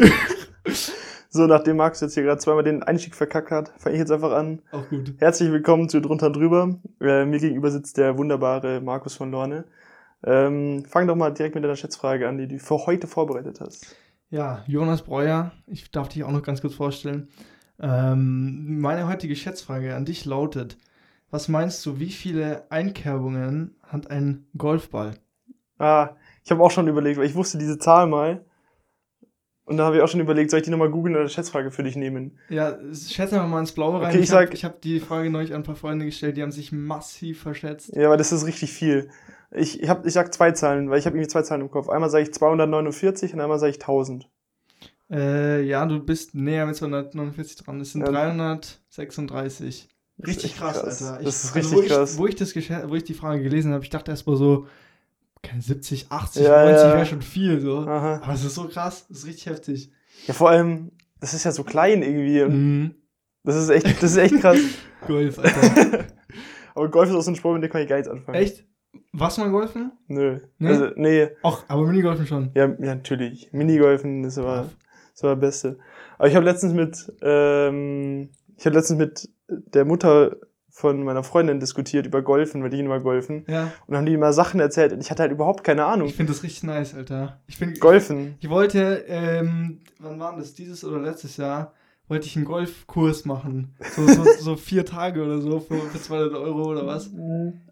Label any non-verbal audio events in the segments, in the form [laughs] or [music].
[laughs] so, nachdem Markus jetzt hier gerade zweimal den Einstieg verkackt hat, fange ich jetzt einfach an. Auch gut. Herzlich willkommen zu Drunter und Drüber. Äh, mir gegenüber sitzt der wunderbare Markus von Lorne. Ähm, fang doch mal direkt mit deiner Schätzfrage an, die du für heute vorbereitet hast. Ja, Jonas Breuer, ich darf dich auch noch ganz kurz vorstellen. Ähm, meine heutige Schätzfrage an dich lautet: Was meinst du, wie viele Einkerbungen hat ein Golfball? Ah, ich habe auch schon überlegt, weil ich wusste diese Zahl mal. Und da habe ich auch schon überlegt, soll ich die nochmal googeln oder eine Schätzfrage für dich nehmen? Ja, schätze mal ins Blaue rein. Okay, ich ich habe hab die Frage neulich an ein paar Freunde gestellt, die haben sich massiv verschätzt. Ja, aber das ist richtig viel. Ich, ich, hab, ich sag zwei Zahlen, weil ich habe irgendwie zwei Zahlen im Kopf. Einmal sage ich 249 und einmal sage ich 1000. Äh, ja, du bist näher mit 249 dran. Das sind Ja. 336. Das ist Richtig krass, krass. Alter. Das ist also, richtig wo ich, krass. Wo ich, das wo ich die Frage gelesen habe, ich dachte erst mal so, keine 70, 80, Ja, 90 ja. wäre schon viel. So. Aha. Aber es ist so krass, das ist richtig heftig. Ja, vor allem, das ist ja so klein irgendwie. Mhm. das ist echt, das ist echt krass. [laughs] Golf, Alter. [laughs] aber Golf ist auch so ein Sport, mit dem kann ich gar nichts anfangen. Echt? Was mal golfen? Nö. Nee? Also, nee. Ach, aber Minigolfen schon. Ja, ja, natürlich. Minigolfen, das war, das war das Beste. Aber ich habe letztens mit, ähm, ich habe letztens mit der Mutter von meiner Freundin diskutiert über Golfen, weil die immer golfen. Ja, Und dann haben die immer Sachen erzählt und ich hatte halt überhaupt keine Ahnung. ich finde das richtig nice, Alter. Ich finde, Golfen. ich wollte, ähm, wann war das? Dieses oder letztes Jahr? Wollte ich einen Golfkurs machen. So, so, [laughs] so vier Tage oder so für, für 200 Euro oder was.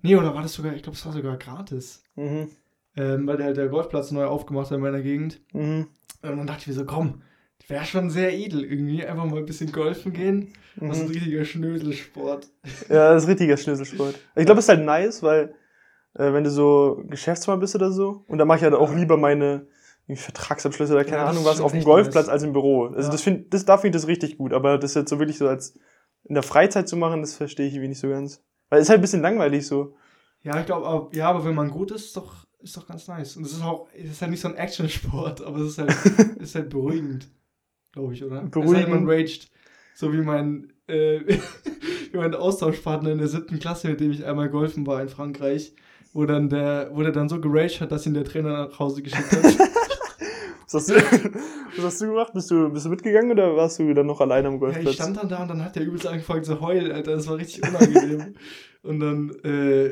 Nee, oder war das sogar, ich glaube, es war sogar gratis. Mhm. Ähm, weil der, der Golfplatz neu aufgemacht hat in meiner Gegend. Mhm. Und dann dachte ich mir so, komm, wäre schon sehr edel irgendwie. Einfach mal ein bisschen golfen gehen. Das ist ein Mhm. richtiger Schnöselsport. Ja, das ist richtiger Schlüsselsport. Ich glaube, es ist halt nice, weil äh, wenn du so Geschäftsmann bist oder so, und da mache ich halt auch Ja. lieber meine Vertragsabschlüsse oder keine Ja, Ahnung was auf dem Golfplatz nice. als im Büro. Also Ja. das find, das, da finde ich das richtig gut, aber das jetzt so wirklich so als in der Freizeit zu machen, das verstehe ich irgendwie nicht so ganz. Weil es ist halt ein bisschen langweilig so. Ja, ich glaube, ja, aber wenn man gut ist, ist doch, ist doch ganz nice. Und es ist auch, es ist halt nicht so ein Action-Sport, aber es ist halt, es [laughs] ist halt beruhigend, glaube ich, oder? Es Beruhigend. man raged. So wie mein, äh, [laughs] wie mein Austauschpartner in der siebten Klasse, mit dem ich einmal golfen war in Frankreich, wo dann der, wo der dann so geraged hat, dass ihn der Trainer nach Hause geschickt hat. [laughs] Was hast du, was hast du gemacht? Bist du, bist du mitgegangen oder warst du dann noch alleine am Ja, Golfplatz? ich stand dann da und dann hat der übelst angefangen zu heulen, Alter. Das war richtig unangenehm. [laughs] und dann, äh,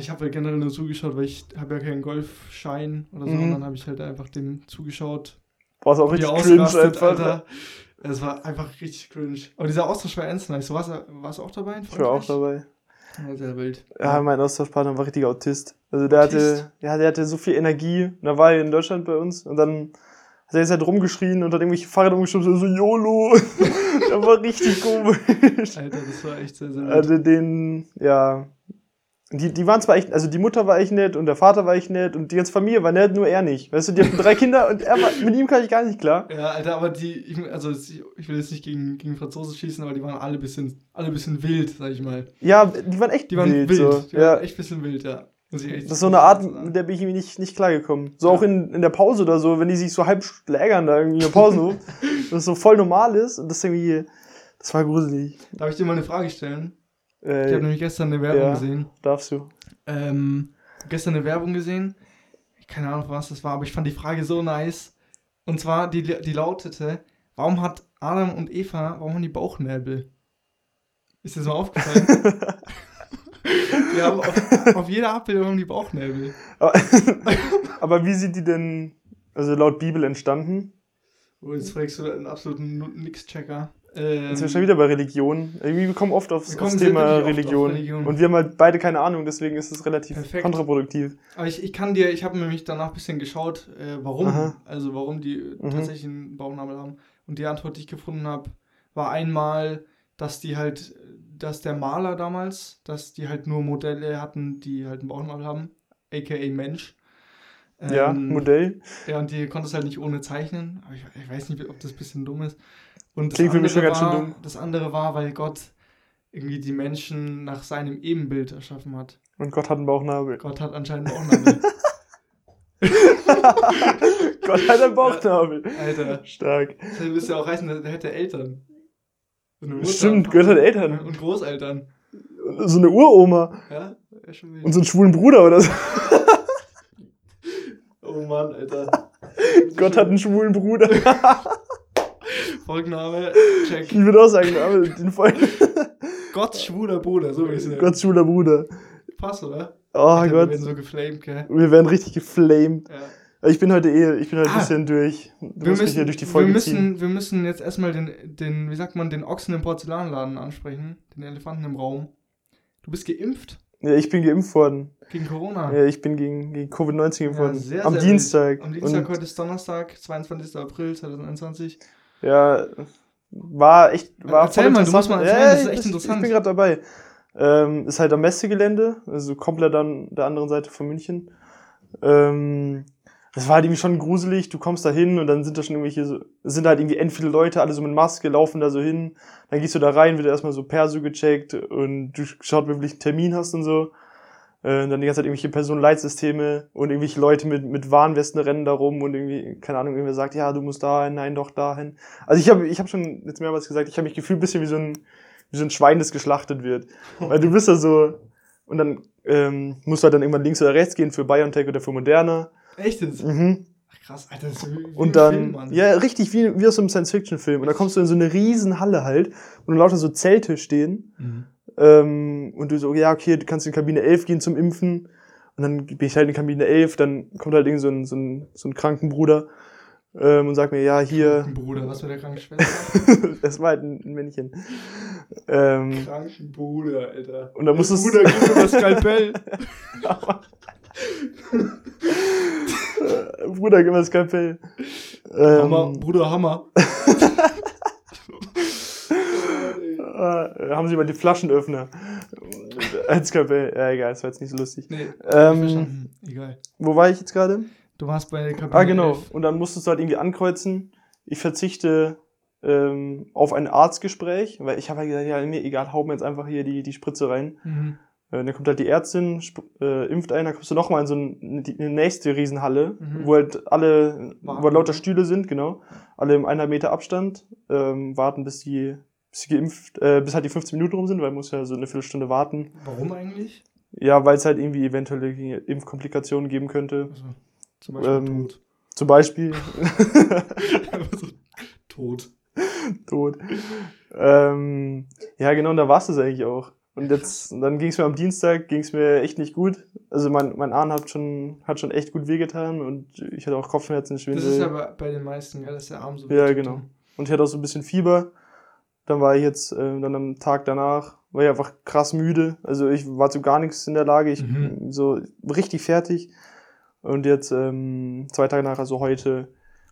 ich habe halt generell nur zugeschaut, weil ich habe ja keinen Golfschein oder so. Mhm. Und dann habe ich halt einfach dem zugeschaut. Boah, ist auch richtig cringe einfach. Alter. Es war einfach richtig cringe. Aber dieser Austausch war ernst nice. Warst du warst du auch dabei? Ich war auch dabei. Ja, sehr wild. Ja, mein Austauschpartner war richtiger Autist. Also der Autist? hatte, ja, der hatte so viel Energie. Und da war er in Deutschland bei uns und dann hat er jetzt halt rumgeschrien und hat irgendwelche Fahrräder umgeschoben, so YOLO. [laughs] der war richtig komisch. Alter, das war echt sehr, sehr wild. Also den, ja. Die, die waren zwar echt, also die Mutter war echt nett und der Vater war echt nett und die ganze Familie war nett, nur er nicht. Weißt du, die hatten drei [laughs] Kinder und er war, mit ihm kann ich gar nicht klar. Ja, Alter, aber die, ich, also ich will jetzt nicht gegen, gegen Franzosen schießen, aber die waren alle ein bisschen, alle bisschen wild, sag ich mal. Ja, die waren echt Die waren wild. wild. so. Die ja. waren echt ein bisschen wild, ja. Das ist so eine Art, mit der bin ich irgendwie nicht, nicht klargekommen. So auch in, in der Pause oder so, wenn die sich so halb schlägern da irgendwie in der Pausenhof, [laughs] das so voll normal ist und das irgendwie, das war gruselig. Darf ich dir mal eine Frage stellen? Ich Äh, habe nämlich gestern eine Werbung ja. gesehen. darfst du. Ähm, gestern eine Werbung gesehen. Keine Ahnung, was das war, aber ich fand die Frage so nice. Und zwar, die, die lautete, warum hat Adam und Eva, warum haben die Bauchnäbel? Ist dir das mal aufgefallen? [laughs] die haben auf, auf jeder Abbildung haben die Bauchnäbel. Aber, [laughs] aber wie sind die denn, also laut Bibel entstanden? Oh, jetzt fragst du einen absoluten Nix-Checker. Ähm, Jetzt sind wir schon wieder bei Religion. Wir kommen oft aufs, kommen aufs Thema oft auf Religion. Religion. Und wir haben halt beide keine Ahnung, deswegen ist es relativ Perfekt. kontraproduktiv. Aber ich, ich kann dir, ich habe nämlich danach ein bisschen geschaut, äh, warum, Aha. also warum die Mhm. tatsächlich einen Bauchnabel haben. Und die Antwort, die ich gefunden habe, war einmal, dass die halt, dass der Maler damals, dass die halt nur Modelle hatten, die halt einen Bauchnabel haben, aka Mensch. ja, Ähm, Modell. Ja, und die konnte es halt nicht ohne zeichnen. Aber ich, ich weiß nicht, ob das ein bisschen dumm ist. Und das Klingt für mich andere schon ganz schön war, dumm. Das andere war, weil Gott irgendwie die Menschen nach seinem Ebenbild erschaffen hat. Und Gott hat einen Bauchnabel. Gott hat anscheinend einen Bauchnabel. [laughs] Gott hat einen Bauchnabel. Alter. Stark. Das müsste ja auch heißen, der hätte Eltern. So. Stimmt, Gott hat Eltern. Und Großeltern. So eine Uroma. Ja, schon wild. Und so einen schwulen Bruder oder so. Oh Mann, Alter. Gott hat einen schwulen Bruder. [laughs] Folgenname, check. Ich würde auch sagen, aber den Folgen. [laughs] Gotts schwuler Bruder, so wie es ist. Gott schwuler Bruder. Passt, oder? Oh Alter, Gott. Wir werden so geflamed, gell? Wir werden richtig geflamed. Ja. Ich bin heute eh, ich bin heute ein Ah. bisschen durch. Du Wir müssen, hier durch die Folge wir, ziehen. müssen, wir müssen jetzt erstmal den, den, wie sagt man, den Ochsen im Porzellanladen ansprechen. Den Elefanten im Raum. Du bist geimpft Ja, ich bin geimpft worden. gegen Corona. Ja, ich bin gegen, gegen Covid-19 geimpft worden. Ah. sehr, Am sehr Dienstag. wild. Am Dienstag, Und, heute ist Donnerstag, 22. April 2021. ja, war echt, war Erzähl voll mal, du musst mal erzählen, ja, das ist echt ich- interessant. Ich bin gerade dabei. Ähm, ist halt am Messegelände, also komplett an der anderen Seite von München. Ähm, das war halt irgendwie schon gruselig. Du kommst da hin und dann sind da schon irgendwelche, so, sind halt irgendwie end viele Leute, alle so mit Maske, laufen da so hin. Dann gehst du da rein, wird erstmal so Perso gecheckt und du schaut, du wirklich einen Termin hast und so. Äh, und dann die ganze Zeit irgendwelche Personenleitsysteme und irgendwelche Leute mit, mit Warnwesten rennen da rum und irgendwie, keine Ahnung, irgendwer sagt, ja, du musst dahin, nein, doch dahin. Also ich habe ich hab schon jetzt mehrmals gesagt, ich habe mich gefühlt ein bisschen wie so ein, wie so ein Schwein, das geschlachtet wird. Weil du bist da so, und dann ähm, musst du halt dann irgendwann links oder rechts gehen für BioNTech oder für Moderna. Echt? Mhm. Ach, krass, Alter, das ist wie, wie Und ein dann, Film, Mann. ja, richtig, wie, wie aus so einem Science-Fiction-Film. Und dann kommst du in so eine riesen Halle halt, und lauter so Zelte stehen. Mhm. Ähm, und du so, ja, okay, du kannst in Kabine 11 gehen zum Impfen. Und dann bin ich halt in Kabine 11, dann kommt halt irgend so ein, so ein, so ein Krankenbruder ähm, und sagt mir, ja, hier, Bruder, was mit der kranken Schwester? [laughs] das war halt ein, Männchen. Ähm, kranken Bruder, Alter. und dann musst du Bruder, gib mir das Skalpell. [laughs] Bruder, gib mir das Skalpell. Hammer, Ähm, Bruder, Hammer. [laughs] äh, haben Sie mal die Flaschenöffner [laughs] als Skalpell. Ja, egal, das war jetzt nicht so lustig. Nee, Ähm. Egal. Wo war ich jetzt gerade? Du warst bei Kabine Ah, genau. 11. Und dann musstest du halt irgendwie ankreuzen, ich verzichte ähm, auf ein Arztgespräch, weil ich habe halt gesagt, ja, mir egal, hau mir jetzt einfach hier die, die Spritze rein. Mhm. Äh, dann kommt halt die Ärztin, äh, impft ein, dann kommst du nochmal in so ein, die, eine nächste Riesenhalle, Mhm. wo halt alle, Warten. wo halt lauter Stühle sind, genau. Alle im eineinhalb Meter Abstand, ähm, warten, bis die, bis die geimpft, äh, bis halt die 15 Minuten rum sind, weil man muss ja so eine Viertelstunde warten. Warum eigentlich? Ja, weil es halt irgendwie eventuelle Impfkomplikationen geben könnte. Also, zum Beispiel Ähm, tot. Zum Beispiel [laughs] tot. tot. Ähm, ja, genau, und da war es das eigentlich auch. Und jetzt, und dann ging es mir am Dienstag, ging es mir echt nicht gut. Also mein, mein Arm hat schon, hat schon echt gut wehgetan und ich hatte auch Kopfschmerzen, Schwindel. Das ist ja bei, den meisten, ja, dass der Arm so Ja, genau. Und ich hatte auch so ein bisschen Fieber. Dann war ich jetzt, äh, dann am Tag danach, war ich einfach krass müde. Also ich war zu gar nichts in der Lage. Ich Mhm. so richtig fertig. Und jetzt ähm, zwei Tage nach, also heute,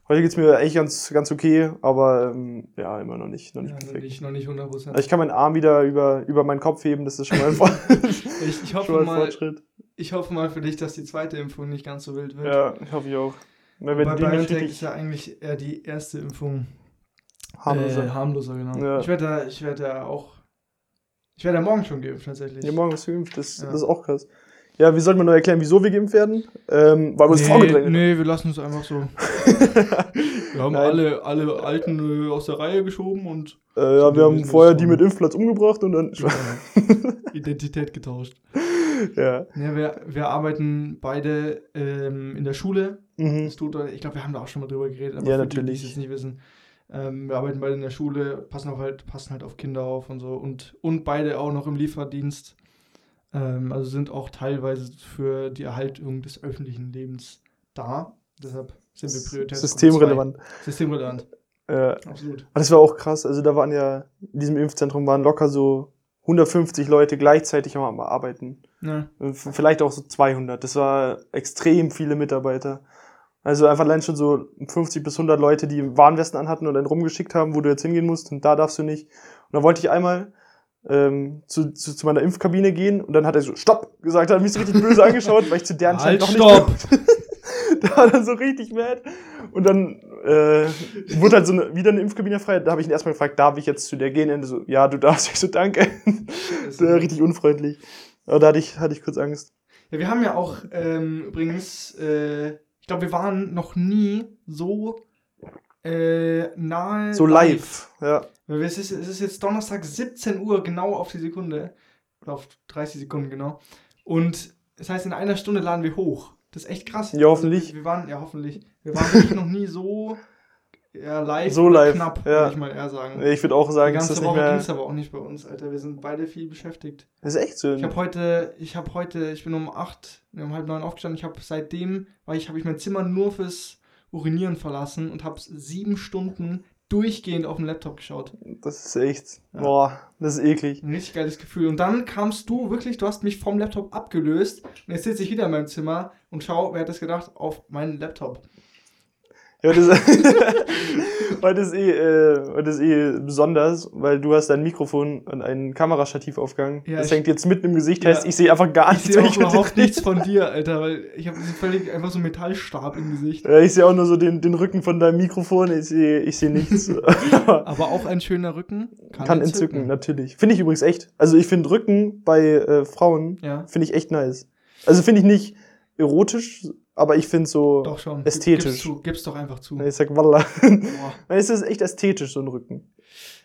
heute geht's mir echt ganz, ganz okay, aber ähm, ja, immer noch nicht, noch nicht Ja, noch perfekt. nicht, noch nicht 100%. Also ich kann meinen Arm wieder über, über meinen Kopf heben, das ist schon mal [laughs] ein, Vor- Ich, ich, hoffe schon mal ein mal, Fortschritt. ich hoffe mal für dich, dass die zweite Impfung nicht ganz so wild wird. Ja, ich hoffe ich auch. Weil Bei wenn die BioNTech ist ja eigentlich eher die erste Impfung harmloser. Äh, harmloser, genau. Ja. Ich werde da, ich werde da auch. Ich werde da morgen schon geimpft, tatsächlich. Ja, morgen ist geimpft, das, Ja. das ist auch krass. Ja, wie sollte man noch erklären, wieso wir geimpft werden? Ähm, weil wir uns vorgedrängt haben. nee, wir lassen es einfach so. [laughs] Wir haben Nein. alle, alle Alten äh, aus der Reihe geschoben und Äh, ja, wir haben vorher die mit Impfplatz umgebracht und dann. [laughs] Identität getauscht. ja. Ja, wir, wir arbeiten beide ähm, in der Schule. Mhm. Das tut, ich glaube, wir haben da auch schon mal drüber geredet, aber Ja, für die, die natürlich. es nicht wissen. Ähm, wir arbeiten beide in der Schule, passen, auf halt, passen halt auf Kinder auf und so und, und beide auch noch im Lieferdienst. Ähm, also sind auch teilweise für die Erhaltung des öffentlichen Lebens da. Deshalb sind wir Priorität. Systemrelevant. Systemrelevant, Ja. absolut. Aber das war auch krass. Also da waren ja, in diesem Impfzentrum waren locker so 150 Leute gleichzeitig am Arbeiten. Ja. V- Vielleicht auch so 200. Das war extrem viele Mitarbeiter. Also einfach allein schon so 50 bis 100 Leute, die Warnwesten anhatten und dann rumgeschickt haben, wo du jetzt hingehen musst und da darfst du nicht. Und dann wollte ich einmal ähm, zu, zu, zu meiner Impfkabine gehen und dann hat er so Stopp gesagt, hat mich so richtig böse angeschaut, weil ich zu der Halt, anscheinend stopp! noch nicht [laughs] da war dann so richtig mad. Und dann äh, wurde halt so eine, wieder eine Impfkabine frei. Da habe ich ihn erstmal gefragt, darf ich jetzt zu der gehen? Und er so, ja, du darfst. Ich so, danke. Das war richtig unfreundlich. Aber da hatte ich, hatte ich kurz Angst. Ja, wir haben ja auch ähm, übrigens, äh, ich glaube, wir waren noch nie so äh, nahe. So live. Ja. Weil Es ist, es ist jetzt Donnerstag 17 Uhr, genau auf die Sekunde. Oder auf 30 Sekunden genau. Und das heißt, in einer Stunde laden wir hoch. Das ist echt krass. Ja, hoffentlich. Wir, wir waren, ja, hoffentlich. Wir waren wirklich noch nie so ja, live, So live, knapp, ja. würde ich mal eher sagen. Ich würde auch Die sagen, ist ganze das nicht Woche ging mehr. es aber auch nicht bei uns, Alter. Wir sind beide viel beschäftigt. Das ist echt so. Ich habe heute, ich habe heute, ich bin um acht, um halb neun aufgestanden. Ich habe seitdem, weil ich habe ich mein Zimmer nur fürs Urinieren verlassen und habe sieben Stunden durchgehend auf dem Laptop geschaut. Das ist echt. Ja. Boah, das ist eklig. Ein richtig geiles Gefühl. Und dann kamst du wirklich, du hast mich vom Laptop abgelöst und jetzt sitze ich wieder in meinem Zimmer und schau, wer hat das gedacht, auf meinen Laptop. Ja, das, [laughs] weil das eh, äh, weil das eh besonders, weil du hast dein Mikrofon und ein Kamerastativ aufgegangen. Ja, das ich- hängt jetzt mitten im Gesicht, Ja. heißt, ich sehe einfach gar Ich nichts. sehe wenn auch überhaupt nichts von dir, Alter, weil ich habe völlig einfach so einen Metallstab im Gesicht. Ja, ich sehe auch nur so den, den Rücken von deinem Mikrofon, ich sehe ich sehe nichts. [laughs] [laughs] Aber auch ein schöner Rücken kann, Kann entzücken, natürlich. Finde ich übrigens echt. Also ich finde Rücken bei äh, Frauen, Ja, finde ich echt nice. Also finde ich nicht erotisch, aber ich finde so, doch schon. Ästhetisch. Gib's, zu, gib's doch einfach zu. ich sag Wallah. Boah. [laughs] es ist echt ästhetisch, so ein Rücken.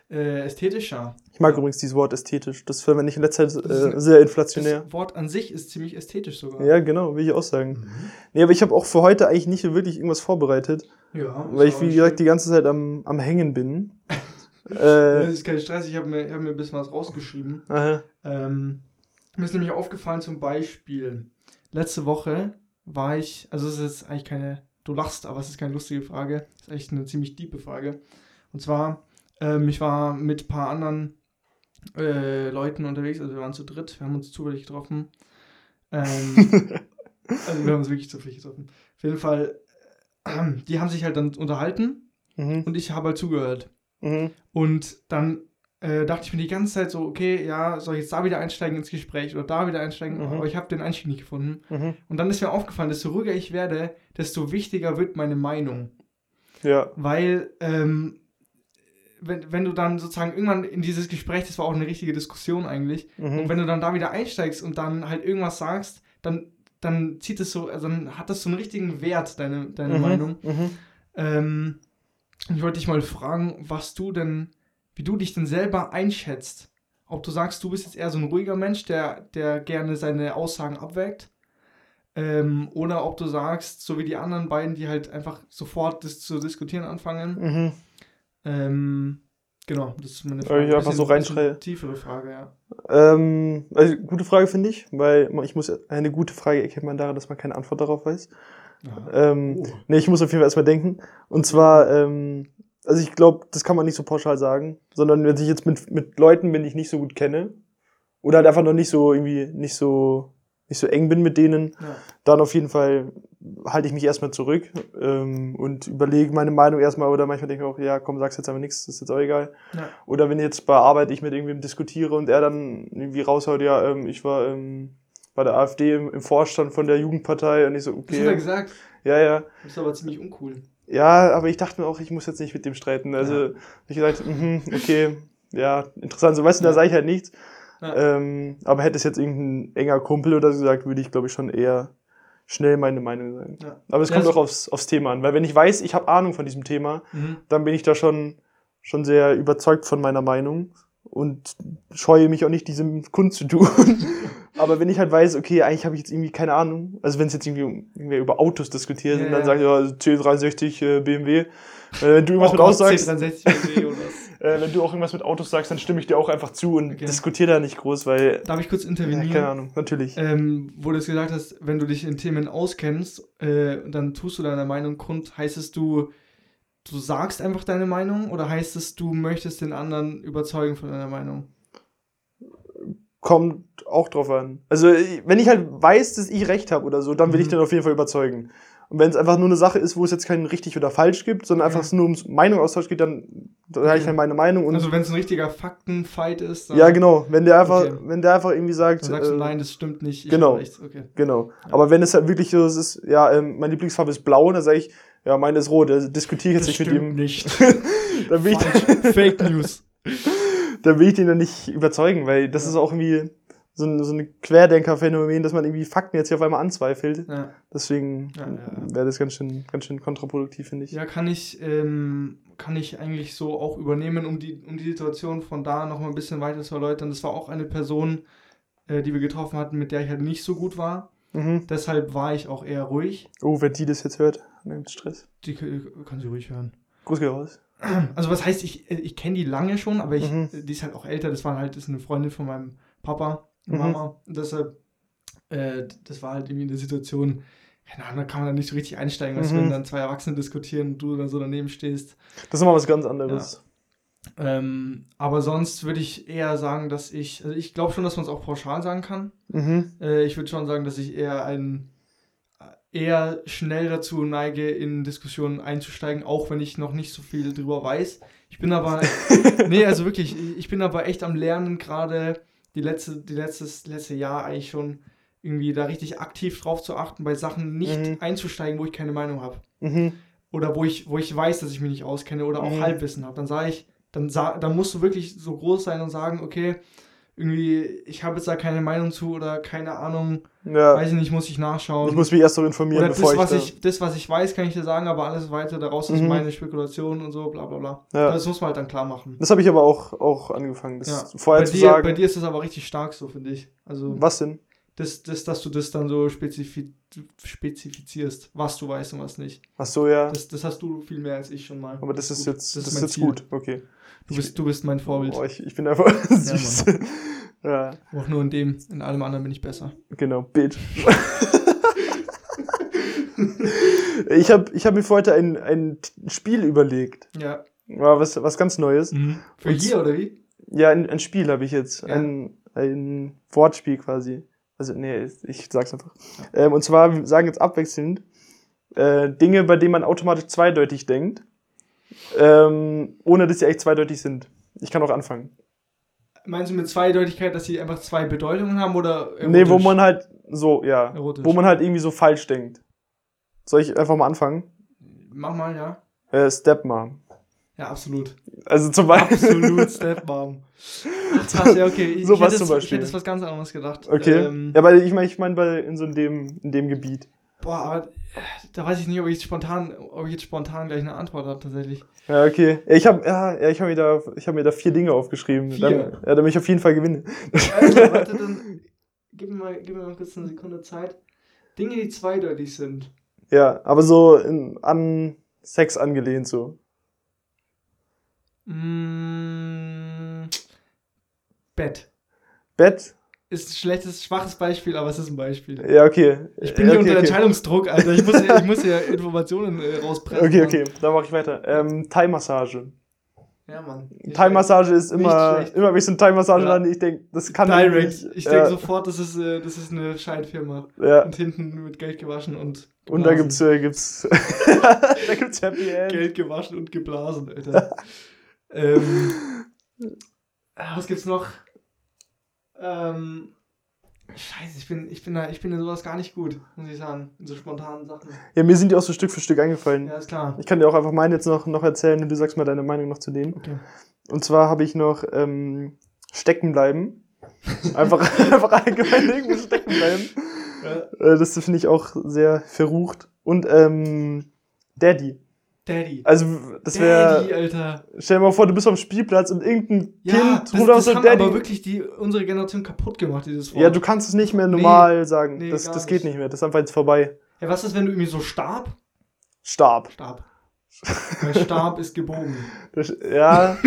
Äh, ästhetischer. Ich mag Ja. übrigens dieses Wort ästhetisch. Das verwende ich in letzter Zeit äh, sehr inflationär. Das Wort an sich ist ziemlich ästhetisch sogar. Ja, genau, will ich auch sagen. Mhm. Nee, aber ich habe auch für heute eigentlich nicht so wirklich irgendwas vorbereitet, Ja, weil ich, wie gesagt, die ganze Zeit am, am Hängen bin. [laughs] äh, Das ist kein Stress, ich habe mir, hab mir ein bisschen was rausgeschrieben. aha. Ähm, mir ist nämlich aufgefallen zum Beispiel, letzte Woche war ich, also es ist jetzt eigentlich keine, du lachst, aber es ist keine lustige Frage, es ist echt eine ziemlich diepe Frage. Und zwar, ähm, ich war mit ein paar anderen äh, Leuten unterwegs, also wir waren zu dritt, wir haben uns zufällig getroffen. Ähm, [laughs] also wir haben uns wirklich zufällig getroffen. Auf jeden Fall, äh, die haben sich halt dann unterhalten mhm. und ich habe halt zugehört. Mhm. Und dann äh, dachte ich mir die ganze Zeit so, okay, ja, soll ich jetzt da wieder einsteigen ins Gespräch oder da wieder einsteigen? Mhm. Aber ich habe den Einstieg nicht gefunden. Mhm. Und dann ist mir aufgefallen, desto ruhiger ich werde, desto wichtiger wird meine Meinung. Ja. Weil, ähm, wenn, wenn du dann sozusagen irgendwann in dieses Gespräch, das war auch eine richtige Diskussion eigentlich, und Mhm. wenn du dann da wieder einsteigst und dann halt irgendwas sagst, dann, dann zieht es so, also dann hat das so einen richtigen Wert, deine, deine Mhm. Meinung. Mhm. Ähm, ich wollte dich mal fragen, was du denn, wie du dich denn selber einschätzt. Ob du sagst, du bist jetzt eher so ein ruhiger Mensch, der, der gerne seine Aussagen abwägt. Ähm, oder ob du sagst, so wie die anderen beiden, die halt einfach sofort das zu diskutieren anfangen. Mhm. Ähm, genau, das ist meine Frage. ich einfach so reinschreie. Tiefere Frage, ja. Ähm, also, gute Frage finde ich, weil ich muss, eine gute Frage erkennt man daran, dass man keine Antwort darauf weiß. Ähm, Oh. Nee, ich muss auf jeden Fall erstmal denken. Und zwar, ähm, also ich glaube, das kann man nicht so pauschal sagen, sondern wenn ich jetzt mit, mit Leuten bin, die ich nicht so gut kenne, oder halt einfach noch nicht so irgendwie, nicht so, nicht so eng bin mit denen, Ja. dann auf jeden Fall halte ich mich erstmal zurück ähm, und überlege meine Meinung erstmal oder manchmal denke ich auch, ja, komm, sag's jetzt einfach nichts, ist jetzt auch egal. Ja. Oder wenn jetzt bei Arbeit ich mit irgendwem diskutiere und er dann irgendwie raushaut, ja, ähm, ich war ähm, bei der AfD im, im Vorstand von der Jugendpartei und ich so, Was hat er okay, gesagt? ja, ja. Das ist aber ziemlich uncool. Ja, aber ich dachte mir auch, ich muss jetzt nicht mit dem streiten. Also, Ja. ich gesagt, mhm, okay, ja, interessant. So, weißt du, da sage ich halt nichts. Ja. Ähm, aber hätte es jetzt irgendein enger Kumpel oder so gesagt, würde ich, glaube ich, schon eher schnell meine Meinung sagen. Ja. Aber es kommt auch aufs, aufs Thema an. Weil wenn ich weiß, ich habe Ahnung von diesem Thema, Mhm. dann bin ich da schon, schon sehr überzeugt von meiner Meinung und scheue mich auch nicht, diese kundzutun. [laughs] Aber wenn ich halt weiß, okay, eigentlich habe ich jetzt irgendwie keine Ahnung, also wenn es jetzt irgendwie irgendwer über Autos diskutiert Ja, und dann ja. sagt, ja, C63 äh, BMW, äh, wenn du irgendwas Oh mit Gott, Autos sagst, C63 BMW oder was? [laughs] äh, wenn du auch irgendwas mit Autos sagst, dann stimme ich dir auch einfach zu und Okay. diskutiere da nicht groß, weil, Darf ich kurz ja, intervenieren? keine Ahnung, natürlich. Ähm, wo du es gesagt hast, wenn du dich in Themen auskennst, äh, dann tust du deine Meinung kund. Heißt es, du, du sagst einfach deine Meinung oder heißt es, du möchtest den anderen überzeugen von deiner Meinung? Kommt auch drauf an. Also, wenn ich halt weiß, dass ich recht habe oder so, dann will ich Mhm. den auf jeden Fall überzeugen. Und wenn es einfach nur eine Sache ist, wo es jetzt kein richtig oder falsch gibt, sondern einfach es nur ums Meinungsaustausch geht, dann da habe ich halt meine Meinung und also wenn es ein richtiger Faktenfight ist, dann, ja genau, wenn der einfach, Okay. wenn der einfach irgendwie sagt, dann sagst du, äh, nein, das stimmt nicht. Ich genau. Okay. genau. Ja. Aber wenn es halt wirklich so ist, ja, ähm, meine Lieblingsfarbe ist blau, dann sage ich, ja, meine ist rot, da diskutiere ich jetzt Das nicht mit ihm. nicht. [laughs] Dann will ich. Fake News. [laughs] dann will ich den dann nicht überzeugen, weil das Ja. ist auch irgendwie so ein, so ein Querdenker-Phänomen, dass man irgendwie Fakten jetzt hier auf einmal anzweifelt. Ja. Deswegen Ja, wäre das ganz schön, ganz schön kontraproduktiv, finde ich. Ja, kann ich, ähm, kann ich eigentlich so auch übernehmen, um die, um die Situation von da noch mal ein bisschen weiter zu erläutern. Das war auch eine Person, äh, die wir getroffen hatten, mit der ich halt nicht so gut war. Mhm. Deshalb war ich auch eher ruhig. Oh, wenn die das jetzt hört. Nein, Stress. Die kann sie ruhig hören. Gruß geht raus. Also was heißt, ich, ich kenne die lange schon, aber ich, Mhm. die ist halt auch älter. Das war halt das ist eine Freundin von meinem Papa und Mhm. Mama. Und deshalb, äh, das war halt irgendwie eine Situation, keine Ahnung, da kann man dann nicht so richtig einsteigen, als Mhm. wenn dann zwei Erwachsene diskutieren und du dann so daneben stehst. Das ist nochmal was ganz anderes. Ähm, aber sonst würde ich eher sagen, dass ich, also ich glaube schon, dass man es auch pauschal sagen kann. Mhm. Äh, ich würde schon sagen, dass ich eher ein eher schnell dazu neige, in Diskussionen einzusteigen, auch wenn ich noch nicht so viel drüber weiß. Ich bin aber, [laughs] nee, also wirklich, ich bin aber echt am Lernen gerade die letzte, die letztes, letzte Jahr eigentlich schon irgendwie da richtig aktiv drauf zu achten, bei Sachen nicht Mhm. einzusteigen, wo ich keine Meinung habe. Mhm. Oder wo ich, wo ich weiß, dass ich mich nicht auskenne oder auch Mhm. Halbwissen habe. Dann sage ich, dann, sa dann musst du wirklich so groß sein und sagen, okay, irgendwie, ich habe jetzt da keine Meinung zu oder keine Ahnung, Ja. weiß ich nicht, muss ich nachschauen. Ich muss mich erst noch informieren, oder das bevor was ich. ich, das, was ich weiß, kann ich dir sagen, aber alles weiter daraus ist Mhm. meine Spekulation und so, bla bla bla. Ja. Das muss man halt dann klar machen. Da, das habe ich aber auch, auch angefangen. Das Ja. vorher bei, zu dir, sagen. bei dir ist das aber richtig stark so, finde ich. Also, was denn? das, das, dass du das dann so spezifi spezifizierst, was du weißt und was nicht. Ach so, ja. Das, das hast du viel mehr als ich schon mal. aber das ist jetzt, das das ist ist jetzt gut. Okay. Du bist, du bist mein Vorbild. Oh, ich, ich bin einfach [laughs] süß. [laughs] Ja, Auch nur in dem, in allem anderen bin ich besser. genau. Bild. [laughs] ich habe ich hab mir für heute ein, ein Spiel überlegt. Ja. War was, was ganz Neues. Für Und- hier, oder wie? Ja, ein, ein Spiel habe ich jetzt. Ja. Ein, ein Wortspiel quasi. Also, nee, ich sag's einfach. Ähm, und zwar, wir sagen jetzt abwechselnd äh, Dinge, bei denen man automatisch zweideutig denkt, ähm, ohne dass sie echt zweideutig sind. Ich kann auch anfangen. Meinst du mit Zweideutigkeit, dass sie einfach zwei Bedeutungen haben oder Nee, wo erotisch? man halt so, ja, Erotisch. wo man halt irgendwie so falsch denkt. Soll ich einfach mal anfangen? Mach mal, ja. Äh, Stepmom. Ja, absolut. Also zum Beispiel. Absolut [laughs] Stepmom. Krass, ja, okay. Ich, So ich, was hätte zum jetzt, ich Beispiel. hätte jetzt was ganz anderes gedacht. Okay. Ähm, ja, weil ich meine, ich meine bei in so dem, in dem Gebiet. Boah, aber äh, da weiß ich nicht, ob ich jetzt spontan, ob ich jetzt spontan gleich eine Antwort habe, tatsächlich. Ja, okay. Ich habe ja, ich habe mir da ich habe mir da vier Dinge aufgeschrieben, Vier? Dann, ja, damit ich auf jeden Fall gewinne. Alter, [laughs] warte, dann gib mir, mal, gib mir mal kurz eine Sekunde Zeit. Dinge, die zweideutig sind. Ja, aber so in, an Sex angelehnt so. Mm, Bett. Bett? Ist ein schlechtes, schwaches Beispiel, aber es ist ein Beispiel. Ja, okay. Ich bin hier okay, unter okay. Entscheidungsdruck, Alter. Ich muss hier, ich muss hier [laughs] Informationen äh, rauspressen. Okay, okay, dann mache ich weiter. Ähm, Thai-Massage. Ja, Mann. Thai-Massage ist immer, schlecht. immer wenn ich so eine Thai-Massage Ja. ich denke, das kann Direct. nicht. Ich ja, denke sofort, das ist, äh, das ist eine Scheinfirma. Ja. Und hinten wird Geld gewaschen und Und da geblasen. gibt's, äh, gibt's, [laughs] da gibt's Happy End. Geld gewaschen und geblasen, Alter. ähm, [laughs] was gibt's noch? Ähm, scheiße, ich bin, ich bin da, ich bin in sowas gar nicht gut, muss ich sagen. In so spontanen Sachen. Ja, mir sind die auch so Stück für Stück eingefallen. Ja, ist klar. Ich kann dir auch einfach meine jetzt noch, noch erzählen und du sagst mal deine Meinung noch zu denen. Okay. Und zwar habe ich noch ähm, stecken bleiben. [laughs] Einfach, einfach allgemein irgendwo stecken bleiben. Ja. Äh, das finde ich auch sehr verrucht. Und ähm, Daddy. Daddy. Also das Daddy, wäre, Alter. stell dir mal vor, du bist am Spielplatz und irgendein Ja, Kind das, ruft das aus so haben Daddy. aber wirklich die, unsere Generation kaputt gemacht, dieses Wort. Ja, du kannst es nicht mehr normal sagen. nee, das das geht nicht. nicht mehr. Das ist einfach jetzt vorbei. ja, was ist, wenn du irgendwie so Stab? Stab. Stab. Weil Stab ist gebogen. [laughs] Das, ja. [laughs]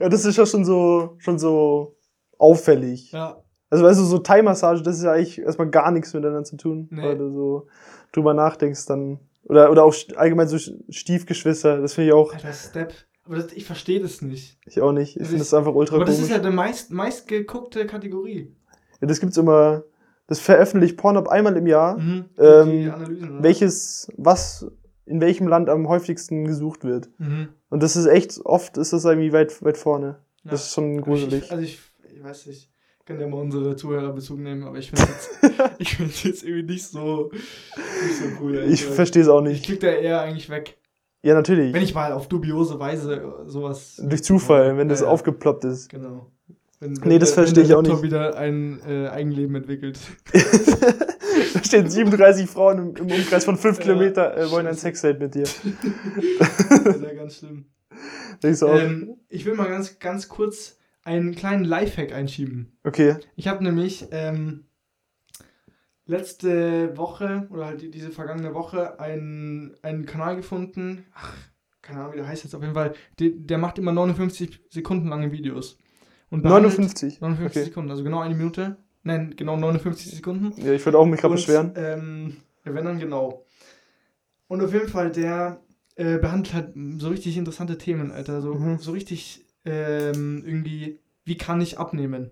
ja, das ist ja schon so, schon so auffällig. Ja. Also weißt du, so Thai-Massage, das ist ja eigentlich erstmal gar nichts miteinander zu tun, Nee. weil du so drüber nachdenkst dann. Oder, oder auch allgemein so Stiefgeschwister, das finde ich auch, Alter, Step. Aber das, ich verstehe das nicht. ich auch nicht. Ich Das finde ist- das einfach ultra Aber das komisch. ist ja die meist, meistgeguckte Kategorie. ja, das gibt's immer, das veröffentlicht Pornhub einmal im Jahr, Mhm. Ähm, die Analysen, oder? welches, was in welchem Land am häufigsten gesucht wird. Mhm. Und das ist echt, oft ist das irgendwie weit, weit vorne. Ja. Das ist schon Aber gruselig. Ich, also ich, ich weiß nicht, ich kann ja mal unsere Zuhörer Bezug nehmen, aber ich finde jetzt, [laughs] ich finde jetzt irgendwie nicht so, nicht so cool. ehrlich Ich verstehe es auch Ich nicht. krieg da eher eigentlich weg. Ja, natürlich. Wenn ich mal auf dubiose Weise äh, sowas. Durch Zufall, wenn das ja. aufgeploppt ist. Genau. Wenn, Nee, das verstehe ich auch nicht. wieder ein äh, Eigenleben entwickelt. [laughs] da stehen 37 Frauen im, im Umkreis von 5 Ja. Kilometer, äh, wollen ein. Sexdate mit dir. Das [laughs] ist ja ganz schlimm. Denkst du auch? Ähm, ich will mal ganz, ganz kurz einen kleinen Lifehack einschieben. okay. Ich habe nämlich ähm, letzte Woche oder halt die- diese vergangene Woche einen, einen Kanal gefunden. Ach, keine Ahnung, wie der heißt jetzt auf jeden Fall. Der, der macht immer 59 Sekunden lange Videos. Und behandelt- 59. 59 Okay. Sekunden, also genau eine Minute. Nein, genau 59 Sekunden. Ja, ich würde auch mich gerade beschweren. Ähm, wenn dann genau. Und auf jeden Fall, der äh, behandelt halt so richtig interessante Themen, Alter. So, Mhm. so richtig ähm, irgendwie, wie kann ich abnehmen?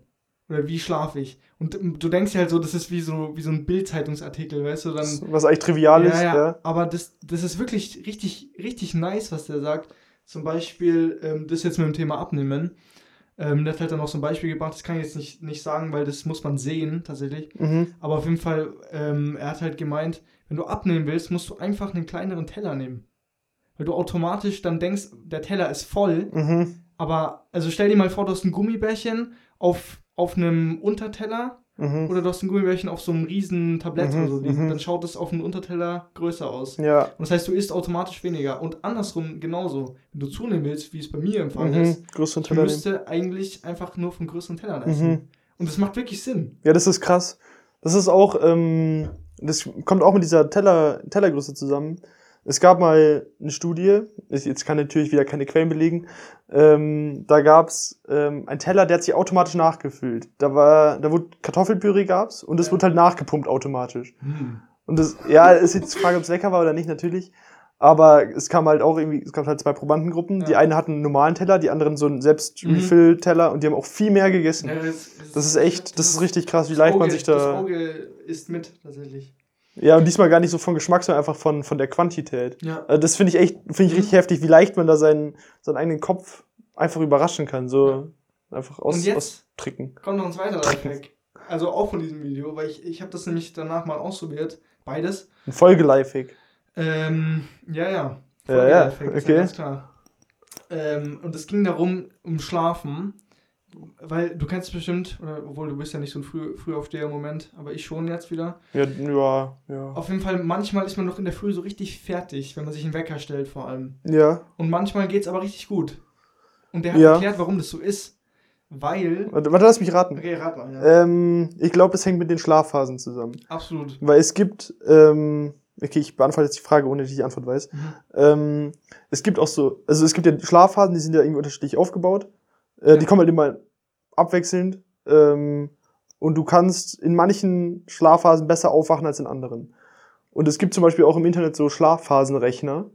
Oder wie schlafe ich? Und du denkst dir halt so, das ist wie so, wie so ein Bild-Zeitungsartikel, weißt du? Dann, Was eigentlich trivial ist, ja, ja, ja. aber das, das ist wirklich richtig, richtig nice, was der sagt. Zum Beispiel, ähm, das jetzt mit dem Thema Abnehmen. Ähm, der hat halt dann noch so ein Beispiel gebracht, das kann ich jetzt nicht, nicht sagen, weil das muss man sehen, tatsächlich. Mhm. Aber auf jeden Fall, ähm, er hat halt gemeint, wenn du abnehmen willst, musst du einfach einen kleineren Teller nehmen. Weil du automatisch dann denkst, der Teller ist voll, Mhm. Aber, also stell dir mal vor, du hast ein Gummibärchen auf, auf einem Unterteller Mhm. oder du hast ein Gummibärchen auf so einem riesen Tablett Mhm, oder so mhm. Dann schaut es auf einem Unterteller größer aus. Ja. Und das heißt, du isst automatisch weniger. Und andersrum genauso. Wenn du zunehmen willst, wie es bei mir im Fall ist, Mhm. Größeren ich Teller nehmen. müsste eigentlich einfach nur vom größeren Teller essen. Mhm. Und das macht wirklich Sinn. Ja, das ist krass. Das ist auch, ähm, das kommt auch mit dieser Teller, Tellergröße zusammen. Es gab mal eine Studie, ich, jetzt kann natürlich wieder keine Quellen belegen, ähm, da gab's ähm, ein Teller, der hat sich automatisch nachgefüllt. Da war, da wurde Kartoffelpüree gab's und es Ja. wurde halt nachgepumpt automatisch. Hm. Und das, ja, ist jetzt die Frage, ob es lecker war oder nicht, natürlich. Aber es kam halt auch irgendwie, es gab halt zwei Probandengruppen. Die Ja. eine hatten einen normalen Teller, die anderen so einen Mhm. Selbst-Refill-Teller und die haben auch viel mehr gegessen. Ja, das, Das ist echt, das ist richtig krass, wie das leicht man Auge- sich Das da. Auge isst mit, tatsächlich. Ja, und diesmal gar nicht so von Geschmack, sondern einfach von, von der Quantität. Ja. Also das finde ich echt, finde ich Mhm. richtig heftig, wie leicht man da seinen, seinen eigenen Kopf einfach überraschen kann. So einfach aus, Und jetzt? austricken. Kommt noch ein zweiter Lifehack. Also auch von diesem Video, weil ich, ich habe das nämlich danach mal ausprobiert. Beides. Ein Folgeleifig. Ähm, ja, ja. Ja, ja, Folge-Lifehack, ist okay. ganz klar. Ähm, und es ging darum, um Schlafen. Weil du kennst bestimmt, oder, obwohl du bist ja nicht so ein Früh, Frühaufsteher im Moment, aber ich schon jetzt wieder. Ja, ja, ja. Auf jeden Fall, manchmal ist man noch in der Früh so richtig fertig, wenn man sich einen Wecker stellt vor allem. Ja. Und manchmal geht es aber richtig gut. Und der hat Ja. erklärt, warum das so ist. Weil. Warte, warte, lass mich raten. Okay, rat mal, ja. Ähm, ich glaube, das hängt mit den Schlafphasen zusammen. Absolut. Weil es gibt, ähm, okay, ich beantworte jetzt die Frage, ohne dass ich die Antwort weiß. Mhm. Ähm, es gibt auch so, also es gibt ja Schlafphasen, die sind ja irgendwie unterschiedlich aufgebaut. Äh, Ja. Die kommen halt immer abwechselnd. Ähm, und du kannst in manchen Schlafphasen besser aufwachen als in anderen. Und es gibt zum Beispiel auch im Internet so Schlafphasenrechner.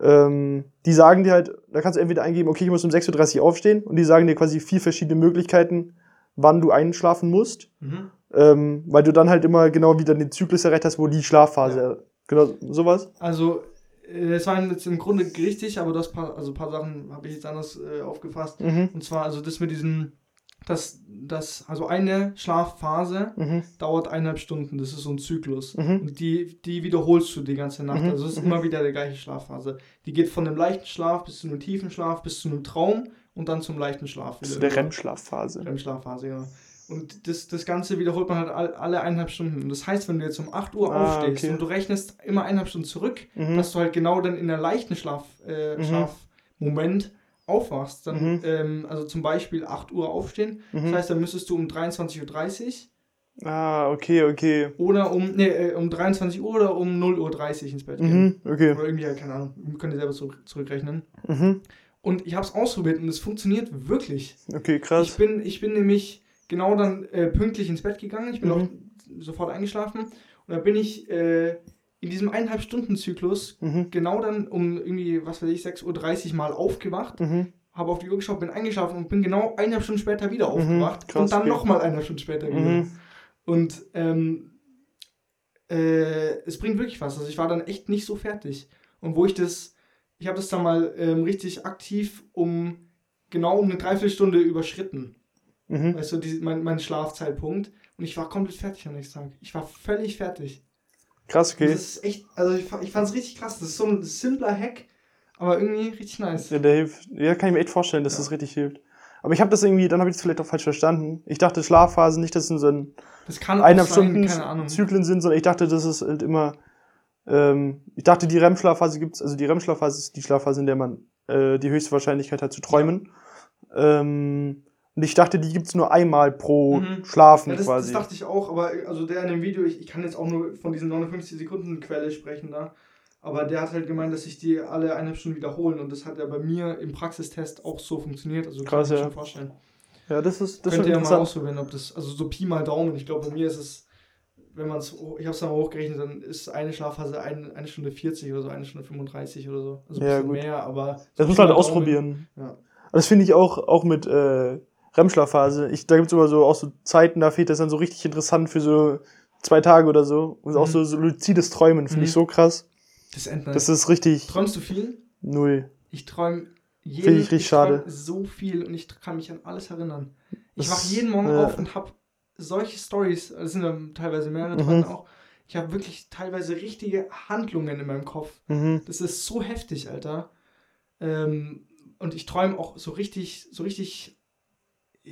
Ähm, die sagen dir halt, da kannst du entweder eingeben, okay, ich muss um 6.30 Uhr aufstehen. Und die sagen dir quasi vier verschiedene Möglichkeiten, wann du einschlafen musst. Mhm. Ähm, weil du dann halt immer genau wieder den Zyklus erreicht hast, wo die Schlafphase, genau sowas. Also, es waren jetzt im Grunde richtig, aber das paar, also ein paar Sachen habe ich jetzt anders äh, aufgefasst. Mhm. Und zwar, also das mit diesem, das, das, also eine Schlafphase Mhm. dauert eineinhalb Stunden. Das ist so ein Zyklus. Mhm. Und die, die wiederholst du die ganze Nacht. Mhm, Also es ist mhm. immer wieder der gleiche Schlafphase. Die geht von einem leichten Schlaf bis zu einem tiefen Schlaf, bis zu einem Traum und dann zum leichten Schlaf. Zu wieder. der REM-Schlafphase. REM-Schlafphase, ja. Und das, das Ganze wiederholt man halt all, alle eineinhalb Stunden. Und das heißt, wenn du jetzt um 8 Uhr Ah, aufstehst okay. und du rechnest immer eineinhalb Stunden zurück, Mhm. dass du halt genau dann in der leichten Schlaf, äh, Mhm. Schlafmoment aufwachst. Dann, Mhm. ähm, also zum Beispiel 8 Uhr aufstehen. Mhm. Das heißt, dann müsstest du um 23.30 Uhr Ah, okay, okay. oder um, nee, äh, um 23 Uhr oder um 0.30 Uhr ins Bett gehen. Mhm, okay. Oder irgendwie, ja, keine Ahnung, könnt ihr selber zurück, zurückrechnen. Mhm. Und ich habe es ausprobiert und es funktioniert wirklich. Okay, Ich krass. bin, ich bin nämlich genau dann äh, pünktlich ins Bett gegangen. Ich bin Mhm. auch sofort eingeschlafen. Und dann bin ich äh, in diesem eineinhalb Stunden Zyklus Mhm. genau dann um irgendwie, was weiß ich, 6.30 Uhr mal aufgewacht, Mhm. habe auf die Uhr geschaut, bin eingeschlafen und bin genau eineinhalb Stunden später wieder aufgewacht. Mhm. krass, und dann okay. nochmal eineinhalb Stunden später wieder. Mhm. Und ähm, äh, es bringt wirklich was. Also ich war dann echt nicht so fertig. Und wo ich das, ich habe das dann mal ähm, richtig aktiv um genau um eine Dreiviertelstunde überschritten. Mhm. Weißt du, die, mein, mein Schlafzeitpunkt. Und ich war komplett fertig am nächsten Tag. Ich war völlig fertig. Krass, Und okay. Das ist echt, also ich, ich fand es richtig krass. Das ist so ein simpler Hack, aber irgendwie richtig nice. Ja, der hilft. Ja, kann ich mir echt vorstellen, dass Ja. das richtig hilft. Aber ich habe das irgendwie, dann habe ich das vielleicht auch falsch verstanden. Ich dachte Schlafphasen nicht, dass es so ein Das kann eineinhalb Stunden. Zyklen sind, sondern ich dachte, das ist halt immer. Ähm, ich dachte, die REM-Schlafphase gibt's, also die REM-Schlafphase ist die Schlafphase, in der man äh, die höchste Wahrscheinlichkeit hat zu träumen. Ähm, Und ich dachte, die gibt's nur einmal pro Mhm. Schlafen Ja, das, quasi. das dachte ich auch, aber also der in dem Video, ich, ich kann jetzt auch nur von diesen 59 Sekunden Quelle sprechen da. Aber der hat halt gemeint, dass sich die alle eineinhalb Stunden wiederholen und das hat ja bei mir im Praxistest auch so funktioniert. Also Krass, kann ich mir ja. schon vorstellen. ja, das ist, das Könnt ihr ja mal ausprobieren, ob das, also so Pi mal Daumen. Ich glaube, bei mir ist es, wenn man es, ich habe es dann mal hochgerechnet, dann ist eine Schlafphase ein, eine Stunde 40 oder so, eine Stunde 35 oder so. Also ein Ja, bisschen gut. mehr, aber. so Das muss halt ausprobieren. Ja. Das finde ich auch, auch mit äh, REM-Schlafphase. Ich, da gibt's immer so auch so Zeiten, da fehlt das dann so richtig interessant für so zwei Tage oder so. Und auch Mhm. so, so luzides Träumen finde ich Mhm. so krass. Das ist. Das ist richtig Träumst du viel? null. Ich träume jeden Finde ich richtig schade. träum so viel und ich kann mich an alles erinnern. Ich Das- wache jeden Morgen ja. auf und habe solche Stories, es sind ja teilweise mehrere Mhm. Träume auch. Ich habe wirklich teilweise richtige Handlungen in meinem Kopf. Mhm. Das ist so heftig, Alter. Ähm, und ich träume auch so richtig, so richtig,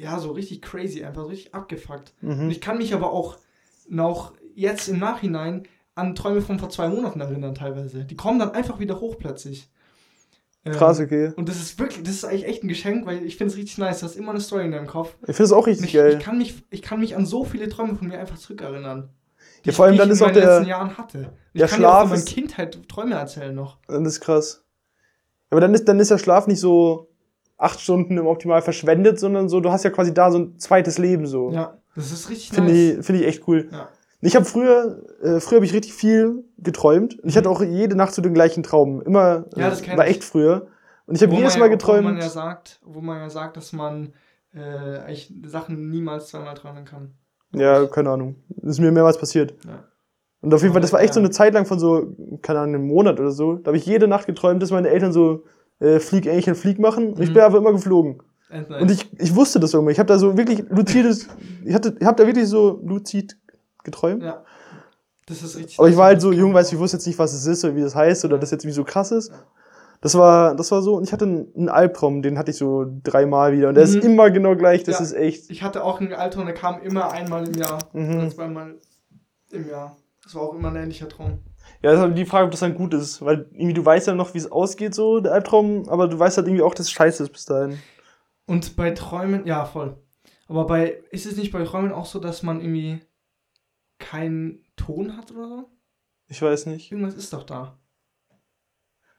ja, so richtig crazy, einfach so richtig abgefuckt. Und Mhm. ich kann mich aber auch noch jetzt im Nachhinein an Träume von vor zwei Monaten erinnern, teilweise. Die kommen dann einfach wieder hoch plötzlich. Ähm, Krass, okay. Und das ist wirklich, das ist eigentlich echt ein Geschenk, weil ich finde es richtig nice. Du hast immer eine Story in deinem Kopf. Ich finde es auch Und richtig ich, geil. ich, kann mich, ich kann mich an so viele Träume von mir einfach zurückerinnern. Ja, vor allem ich dann ist auch der- letzten Jahren hatte. Und ich der kann dir auch Schlaf von meiner ist- Kindheit Träume erzählen noch. Dann ist krass. Aber dann ist, dann ist der Schlaf nicht so acht Stunden im Optimal verschwendet, sondern so, du hast ja quasi da so ein zweites Leben so. Ja, das ist richtig Finde nice. ich, finde ich echt cool. Ja. Ich habe früher, äh, früher habe ich richtig viel geträumt. Und ich hatte auch jede Nacht so den gleichen Traum. Immer, Mhm. Ja, das war echt früher. Und ich habe jedes Mal ja- Wo man geträumt. ja sagt, wo man ja sagt, dass man äh, eigentlich Sachen niemals zweimal träumen kann. Ja, keine Ahnung. Ist mir mehrmals passiert. Ja. Und auf jeden Fall, das war echt so eine Zeit lang von so, keine Ahnung, einem Monat oder so. Da habe ich jede Nacht geträumt, dass meine Eltern so äh, Flieg, Ähnchen, Flieg machen. Und ich Mhm. bin einfach immer geflogen. End nice. Und ich, ich wusste das irgendwie. Ich habe da so wirklich luzides, ich hatte, ich habe da wirklich so luzid geträumt. ja. Das ist richtig. Aber ich war halt so jung, weiß ich wusste jetzt nicht, was es ist oder wie das heißt oder das jetzt irgendwie so krass ist. Das war, das war so, und ich hatte einen, Albtraum, den hatte ich so dreimal wieder. Und der ist Mhm. immer genau gleich, das Ja. ist echt. Ich hatte auch einen und der kam immer einmal im Jahr. Mhm. Oder zweimal im Jahr. Das war auch immer ein ähnlicher Traum. Ja, das ist halt die Frage, ob das dann gut ist. Weil irgendwie du weißt ja noch, wie es ausgeht, so, der Albtraum, aber du weißt halt irgendwie auch, dass es scheiße ist bis dahin. Und bei Träumen, ja, voll. Aber bei, ist es nicht bei Träumen auch so, dass man irgendwie keinen Ton hat oder so? Ich weiß nicht. Irgendwas ist doch da.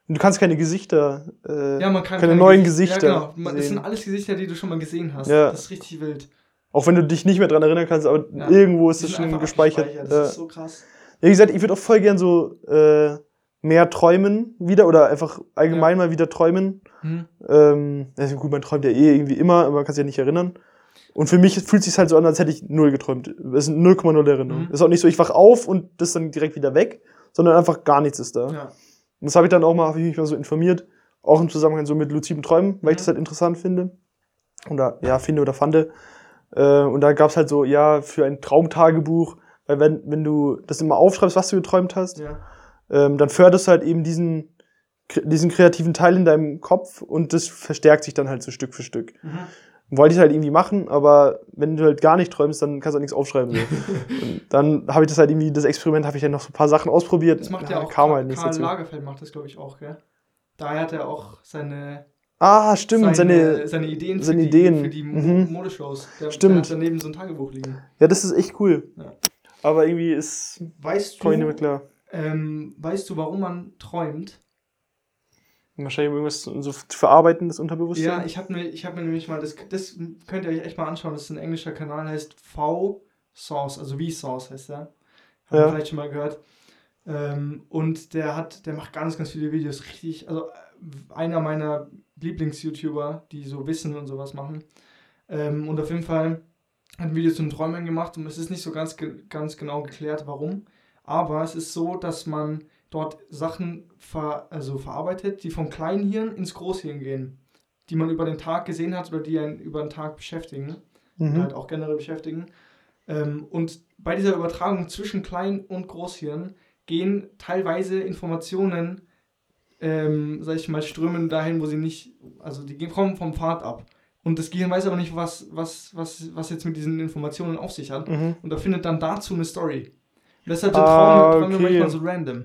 Und du kannst keine Gesichter. Äh, Ja, man kann keine neuen Gesicht- Gesichter Ja, genau. Man- Das sehen. sind alles Gesichter, die du schon mal gesehen hast. Ja. Das ist richtig wild. Auch wenn du dich nicht mehr dran erinnern kannst, aber Ja. irgendwo ist das schon gespeichert. abgespeichert. Ja. Das ist so krass. Ja, wie gesagt, ich würde auch voll gern so äh, mehr träumen wieder oder einfach allgemein mal wieder träumen. Hm. Ähm, also gut, man träumt ja eh irgendwie immer, aber man kann sich ja nicht erinnern. Und für mich fühlt es sich halt so an, als hätte ich null geträumt. Es sind 0,0 Erinnerungen. Mhm. Ist auch nicht so, ich wach auf und das ist dann direkt wieder weg, sondern einfach gar nichts ist da. Ja. Und das habe ich dann auch mal, habe ich mich mal so informiert, auch im Zusammenhang so mit luziden Träumen, weil ich Mhm. das halt interessant finde. Oder ja, finde oder fand. Äh, und da gab es halt so, ja, für ein Traumtagebuch, weil wenn, wenn du das immer aufschreibst, was du geträumt hast, ja. ähm, dann förderst du halt eben diesen, diesen kreativen Teil in deinem Kopf und das verstärkt sich dann halt so Stück für Stück. Mhm. Wollte ich halt irgendwie machen, aber wenn du halt gar nicht träumst, dann kannst du auch nichts aufschreiben. So. [laughs] dann habe ich das halt irgendwie, das Experiment habe ich dann noch so ein paar Sachen ausprobiert. Das macht ja auch kam Karl, halt nichts Karl dazu. Lagerfeld macht das, glaube ich, auch, gell? Daher hat er auch seine, Ah, stimmt, seine, seine, seine Ideen, seine für, die, Ideen. für die Mhm. Modeshows. Der, Stimmt. Der hat daneben so ein Tagebuch liegen. ja, das ist echt cool. Ja. Aber irgendwie ist, Weißt ich nicht mehr du, klar. ähm, weißt du, warum man träumt? Wahrscheinlich irgendwas so zu verarbeiten, das Unterbewusstsein. Ja, ich habe mir, ich hab mir nämlich mal, das, das könnt ihr euch echt mal anschauen, das ist ein englischer Kanal, heißt V-Source, also V-Source heißt der. Habt ihr Ja. vielleicht schon mal gehört. Ähm, und der hat, der macht ganz, ganz viele Videos, richtig, also äh, einer meiner Lieblings-YouTuber, die so Wissen und sowas machen. Ähm, und auf jeden Fall hat ein Video zu den Träumen gemacht und es ist nicht so ganz, ganz genau geklärt, warum. Aber es ist so, dass man dort Sachen ver also verarbeitet, die vom Kleinhirn ins Großhirn gehen. Die man über den Tag gesehen hat oder die einen über den Tag beschäftigen. Oder Mhm. halt auch generell beschäftigen. Ähm, und bei dieser Übertragung zwischen Klein- und Großhirn gehen teilweise Informationen, ähm, sag ich mal, strömen dahin, wo sie nicht, also die gehen- kommen vom Pfad ab. Und das Gehirn weiß aber nicht, was, was, was, was jetzt mit diesen Informationen auf sich hat. Mhm. Und da findet dann dazu eine Story. Und deshalb sind Ah, Träume, okay. manchmal so random.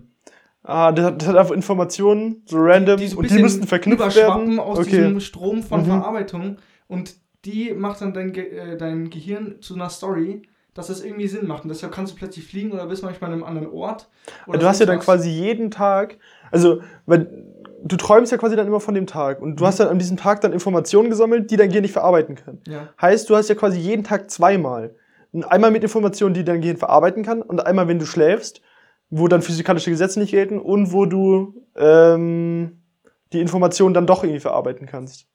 Ah, das hat, das hat einfach Informationen, so random, so ein und die müssten verknüpft werden. aus okay. diesem Strom von Mhm. Verarbeitung und die macht dann dein, Ge äh, dein Gehirn zu einer Story, dass das irgendwie Sinn macht. Und deshalb kannst du plötzlich fliegen oder bist manchmal an einem anderen Ort. Du hast ja dann was. quasi jeden Tag, also, weil du träumst ja quasi dann immer von dem Tag und du Mhm. hast dann an diesem Tag dann Informationen gesammelt, die dein Gehirn nicht verarbeiten kann. Ja, Heißt, du hast ja quasi jeden Tag zweimal. Einmal mit Informationen, die dein Gehirn verarbeiten kann und einmal, wenn du schläfst, wo dann physikalische Gesetze nicht gelten und wo du ähm, die Informationen dann doch irgendwie verarbeiten kannst.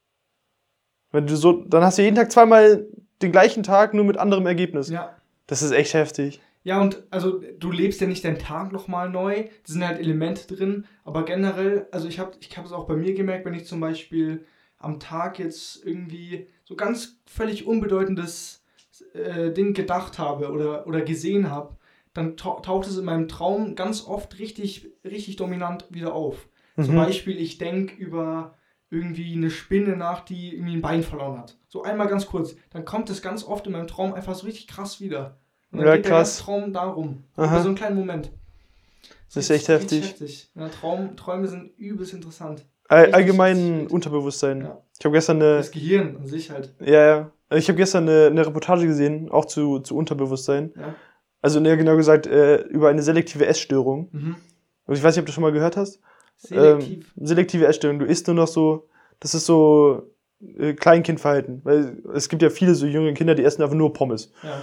Wenn du so, dann hast du jeden Tag zweimal den gleichen Tag, nur mit anderem Ergebnis. ja. Das ist echt heftig. Ja, und also du lebst ja nicht deinen Tag nochmal neu, da sind halt Elemente drin, aber generell, also ich habe ich hab es auch bei mir gemerkt, wenn ich zum Beispiel am Tag jetzt irgendwie so ganz völlig unbedeutendes äh, Ding gedacht habe oder, oder gesehen habe, dann tau taucht es in meinem Traum ganz oft richtig, richtig dominant wieder auf. Zum Mhm. Beispiel, ich denke über irgendwie eine Spinne nach, die irgendwie ein Bein verloren hat. So einmal ganz kurz. Dann kommt es ganz oft in meinem Traum einfach so richtig krass wieder. Und dann Ja, geht der krass. ganze Traum darum. Aha. So einen kleinen Moment. Das ist echt heftig. heftig. Ja, Traum, Träume sind übelst interessant. All, allgemein. Unterbewusstsein. Ja. Ich habe gestern eine, Das Gehirn an sich halt. ja, ja, ich habe gestern eine, eine Reportage gesehen, auch zu, zu Unterbewusstsein. Ja. Also ne, genau gesagt äh, über eine selektive Essstörung. Mhm. Also ich weiß nicht, ob du schon mal gehört hast. Selektiv. Ähm, selektive Essstörung. Du isst nur noch so, das ist so äh, Kleinkindverhalten. Weil es gibt ja viele so junge Kinder, die essen einfach nur Pommes. ja.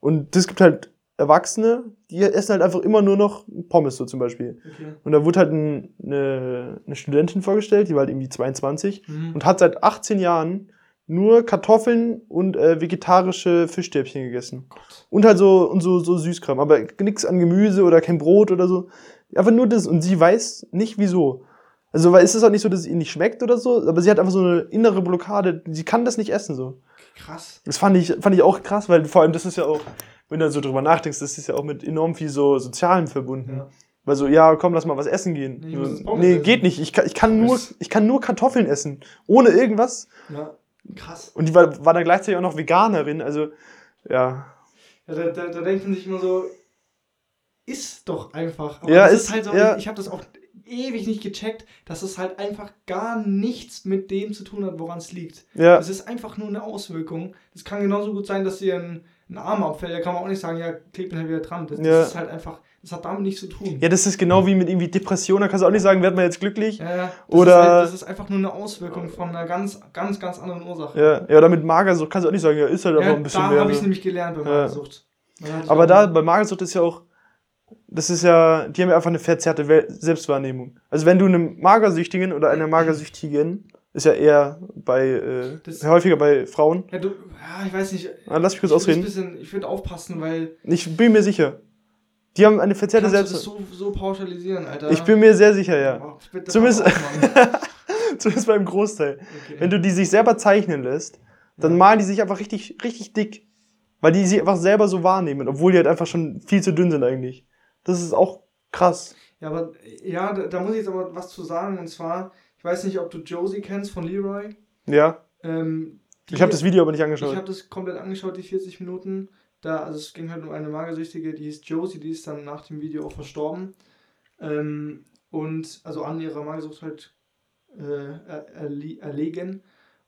Und es gibt halt Erwachsene, die essen halt einfach immer nur noch Pommes, so zum Beispiel. Okay. Und da wurde halt ein, eine, eine Studentin vorgestellt, die war halt irgendwie 22 Mhm. und hat seit 18 Jahren nur Kartoffeln und äh, vegetarische Fischstäbchen gegessen. Und halt so, und so, so Süßkram. Aber nichts an Gemüse oder kein Brot oder so. Einfach nur das. Und sie weiß nicht wieso. Also, weil es ist auch nicht so, dass es ihr nicht schmeckt oder so, aber sie hat einfach so eine innere Blockade. Sie kann das nicht essen, so. Krass. Das fand ich, fand ich auch krass, weil vor allem das ist ja auch, wenn du so drüber nachdenkst, das ist ja auch mit enorm viel so Sozialem verbunden. Ja. Weil so, ja, komm, lass mal was essen gehen. Nee, ich so, nee essen. geht nicht. Ich kann, ich, kann nur, ich kann nur Kartoffeln essen. Ohne irgendwas. Ja. Krass. Und die war, war dann gleichzeitig auch noch Veganerin. Also, ja. Ja, da, da, da denkt man sich immer so, ist doch einfach. Aber Ja, das ist- halt so, ja. ich habe das auch ewig nicht gecheckt, dass es halt einfach gar nichts mit dem zu tun hat, woran es liegt. Ja, Das ist einfach nur eine Auswirkung. Das kann genauso gut sein, dass dir ein, ein Arm abfällt. Da kann man auch nicht sagen, ja, kleb ihn halt wieder dran. Das, das Ja. ist halt einfach, das hat damit nichts zu tun. ja, das ist genau wie mit irgendwie Depression. Da kannst du auch nicht sagen, werd mal jetzt glücklich. Ja, ja. Das Oder- Ist halt, das ist einfach nur eine Auswirkung von einer ganz, ganz, ganz anderen Ursache. Ja, ja oder mit Magersucht kannst du auch nicht sagen, ja, ist halt einfach Ja, ein bisschen da mehr. habe ich ne? nämlich gelernt bei Ja. Magersucht. Da ich Aber da, bei Magersucht ist ja auch, das ist ja, die haben ja einfach eine verzerrte Selbstwahrnehmung. Also wenn du einem Magersüchtigen oder einer Magersüchtigen, ist ja eher bei, äh, Das- häufiger bei Frauen. Ja, du, ja, ich weiß nicht. Ah, lass mich kurz ich ausreden. bisschen- Ich würde aufpassen, weil Ich bin mir sicher. Die haben eine verzerrte kannst du das Selbst. so, so pauschalisieren, Alter. Ich bin mir sehr sicher, ja. Bitte Zumindest-. [laughs] Zumindest beim Großteil. Okay. Wenn du die sich selber zeichnen lässt, dann Ja. malen die sich einfach richtig, richtig dick. Weil die sie einfach selber so wahrnehmen, obwohl die halt einfach schon viel zu dünn sind eigentlich. Das ist auch krass. Ja, aber ja, da, da muss ich jetzt aber was zu sagen. Und zwar, ich weiß nicht, ob du Josie kennst von Leroy. Ja. Ähm, die- Ich habe das Video aber nicht Ich angeschaut. habe das komplett angeschaut, die 40 Minuten. Da, also es ging halt um eine Magersüchtige, die hieß Josie, die ist dann nach dem Video auch verstorben. Ähm, und also an ihrer Magersucht halt äh, er, erlegen.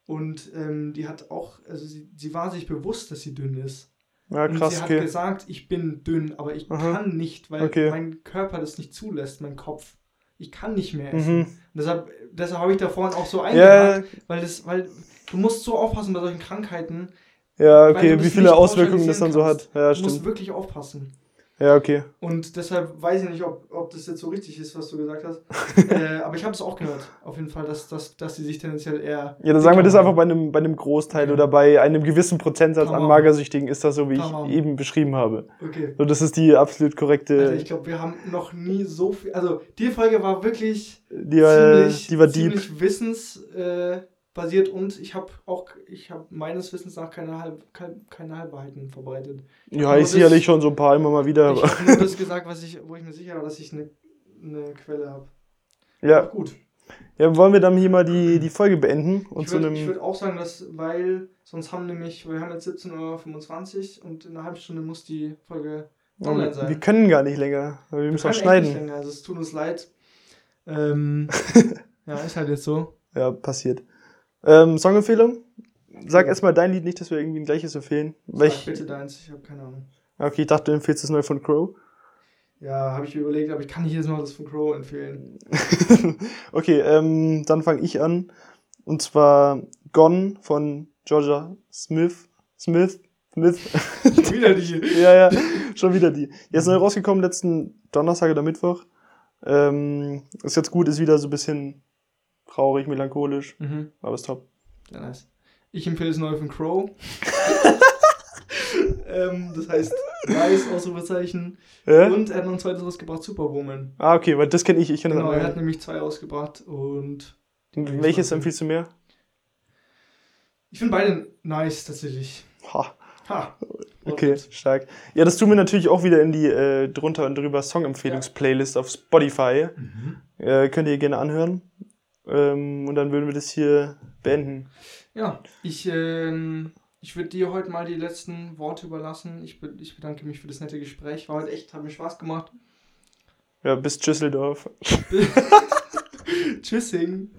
Und ähm, die hat auch, also sie, sie war sich bewusst, dass sie dünn ist. Ja, und krass, sie hat okay. gesagt, ich bin dünn, aber ich Aha. kann nicht, weil Okay. mein Körper das nicht zulässt, mein Kopf. Ich kann nicht mehr essen. Mhm. Und deshalb, deshalb habe ich da vorhin auch so eingehakt, weil das, weil du musst so aufpassen bei solchen Krankheiten. ja, okay, du wie viele Auswirkungen das dann so hat. Ja, du musst stimmt. wirklich aufpassen. Ja, okay. Und deshalb weiß ich nicht, ob, ob das jetzt so richtig ist, was du gesagt hast. [laughs] äh, aber ich habe es auch gehört, auf jeden Fall, dass, dass, dass die sich tendenziell eher. Ja, dann sagen wir das einfach bei einem, bei einem Großteil Ja. oder bei einem gewissen Prozentsatz an Tamam. Magersüchtigen ist das so, wie ich Tamam. eben beschrieben habe. Okay. So, das ist die absolut korrekte, Alter, ich glaube, wir haben noch nie so viel. Also, die Folge war wirklich die war, ziemlich, die war deep. ziemlich wissensbasiert äh, basiert und ich habe auch, ich habe meines Wissens nach keine, Halb, keine, Halbwahrheiten verbreitet. Ja, ich das- sicherlich schon so ein paar immer mal wieder. Ich habe nur das gesagt, was ich, wo ich mir sicher war, dass ich eine, eine Quelle habe. ja. Gut. ja, wollen wir dann hier mal die, die Folge beenden und Ich würde würd auch sagen, dass, weil sonst haben nämlich, wir haben jetzt 17.25 Uhr und in einer halben Stunde muss die Folge online sein. wir können gar nicht länger, weil wir müssen auch schneiden. länger, also es tut uns leid. Ähm, [laughs] ja, ist halt jetzt so. Ja, passiert. Ähm, Songempfehlung? sag erstmal dein Lied, nicht, dass wir irgendwie ein gleiches empfehlen. Sag ich, bitte deins, ich habe keine Ahnung. okay, ich dachte, du empfiehlst das neue von Crow. Ja, habe ich mir überlegt, aber ich kann nicht jedes Mal das von Crow empfehlen. [laughs] okay, ähm, dann fange ich an. Und zwar Gone von Georgia Smith. Smith. Smith. Wieder die. [laughs] ja, ja, schon wieder die. Ist neu rausgekommen letzten Donnerstag oder Mittwoch. Ähm, ist jetzt gut, ist wieder so ein bisschen traurig, melancholisch, Mhm. aber ist top. Sehr nice. Ich empfehle das neue von Crow. [laughs] ähm, das heißt Nice, Ausrufezeichen. Ja? Und er hat noch ein zweites rausgebracht, Superwoman. Ah, okay, weil das kenne ich. Ich kenne Genau, er hat nämlich zwei rausgebracht und Welches empfiehlst du mehr? ich finde beide nice tatsächlich. Ha, Ha. okay, stark. Ja, das tun wir natürlich auch wieder in die äh, drunter und drüber Song-Empfehlungs-Playlist auf Spotify. Mhm. Äh, könnt ihr gerne anhören. Ähm, und dann würden wir das hier beenden. Ja, ich, ähm, ich würde dir heute mal die letzten Worte überlassen. Ich, be ich bedanke mich für das nette Gespräch. War heute echt, hat mir Spaß gemacht. Ja, bis Düsseldorf. [laughs] Tschüssing.